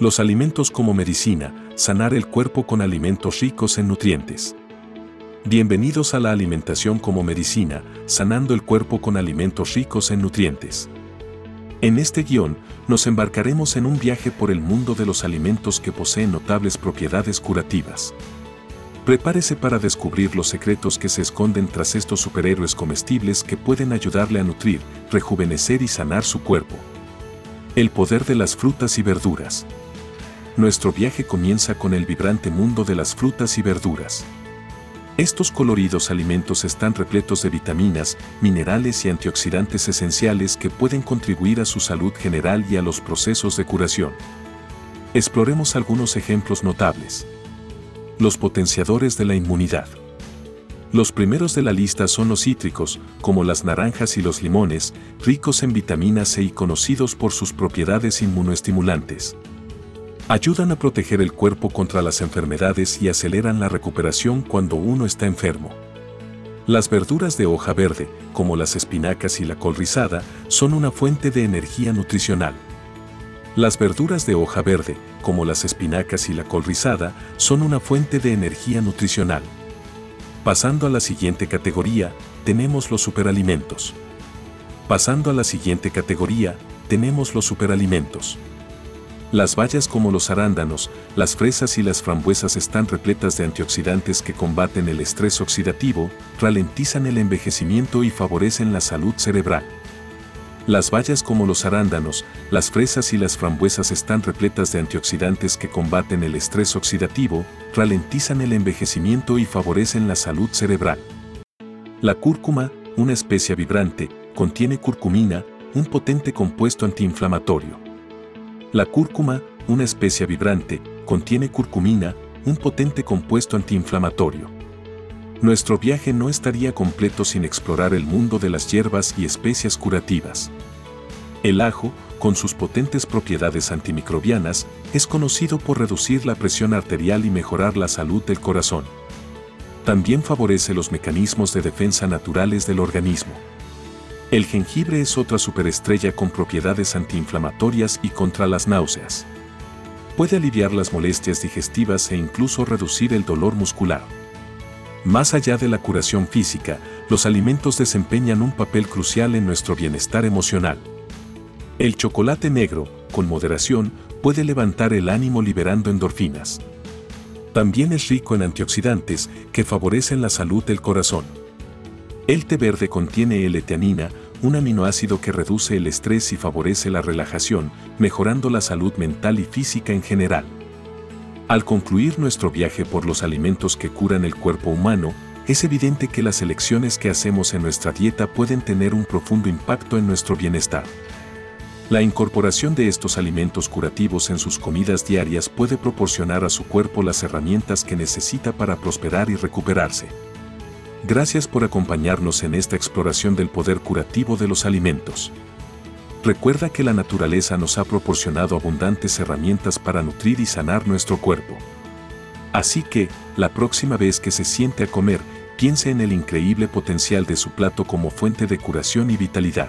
Los alimentos como medicina, sanar el cuerpo con alimentos ricos en nutrientes. Bienvenidos a la alimentación como medicina, sanando el cuerpo con alimentos ricos en nutrientes. En este guion, nos embarcaremos en un viaje por el mundo de los alimentos que poseen notables propiedades curativas. Prepárese para descubrir los secretos que se esconden tras estos superhéroes comestibles que pueden ayudarle a nutrir, rejuvenecer y sanar su cuerpo. El poder de las frutas y verduras. Nuestro viaje comienza con el vibrante mundo de las frutas y verduras. Estos coloridos alimentos están repletos de vitaminas, minerales y antioxidantes esenciales que pueden contribuir a su salud general y a los procesos de curación. Exploremos algunos ejemplos notables. Los potenciadores de la inmunidad. Los primeros de la lista son los cítricos, como las naranjas y los limones, ricos en vitamina C y conocidos por sus propiedades inmunoestimulantes. Ayudan a proteger el cuerpo contra las enfermedades y aceleran la recuperación cuando uno está enfermo. Las verduras de hoja verde, como las espinacas y la col rizada, son una fuente de energía nutricional. Las verduras de hoja verde, como las espinacas y la col rizada, son una fuente de energía nutricional. Pasando a la siguiente categoría, tenemos los superalimentos. Pasando a la siguiente categoría, tenemos los superalimentos. Las bayas como los arándanos, las fresas y las frambuesas están repletas de antioxidantes que combaten el estrés oxidativo, ralentizan el envejecimiento y favorecen la salud cerebral. Las bayas como los arándanos, las fresas y las frambuesas están repletas de antioxidantes que combaten el estrés oxidativo, ralentizan el envejecimiento y favorecen la salud cerebral. La cúrcuma, una especia vibrante, contiene curcumina, un potente compuesto antiinflamatorio. La cúrcuma, una especia vibrante, contiene curcumina, un potente compuesto antiinflamatorio. Nuestro viaje no estaría completo sin explorar el mundo de las hierbas y especias curativas. El ajo, con sus potentes propiedades antimicrobianas, es conocido por reducir la presión arterial y mejorar la salud del corazón. También favorece los mecanismos de defensa naturales del organismo. El jengibre es otra superestrella con propiedades antiinflamatorias y contra las náuseas. Puede aliviar las molestias digestivas e incluso reducir el dolor muscular. Más allá de la curación física, los alimentos desempeñan un papel crucial en nuestro bienestar emocional. El chocolate negro, con moderación, puede levantar el ánimo liberando endorfinas. También es rico en antioxidantes que favorecen la salud del corazón. El té verde contiene L-teanina, un aminoácido que reduce el estrés y favorece la relajación, mejorando la salud mental y física en general. Al concluir nuestro viaje por los alimentos que curan el cuerpo humano, es evidente que las elecciones que hacemos en nuestra dieta pueden tener un profundo impacto en nuestro bienestar. La incorporación de estos alimentos curativos en sus comidas diarias puede proporcionar a su cuerpo las herramientas que necesita para prosperar y recuperarse. Gracias por acompañarnos en esta exploración del poder curativo de los alimentos. Recuerda que la naturaleza nos ha proporcionado abundantes herramientas para nutrir y sanar nuestro cuerpo. Así que, la próxima vez que se siente a comer, piense en el increíble potencial de su plato como fuente de curación y vitalidad.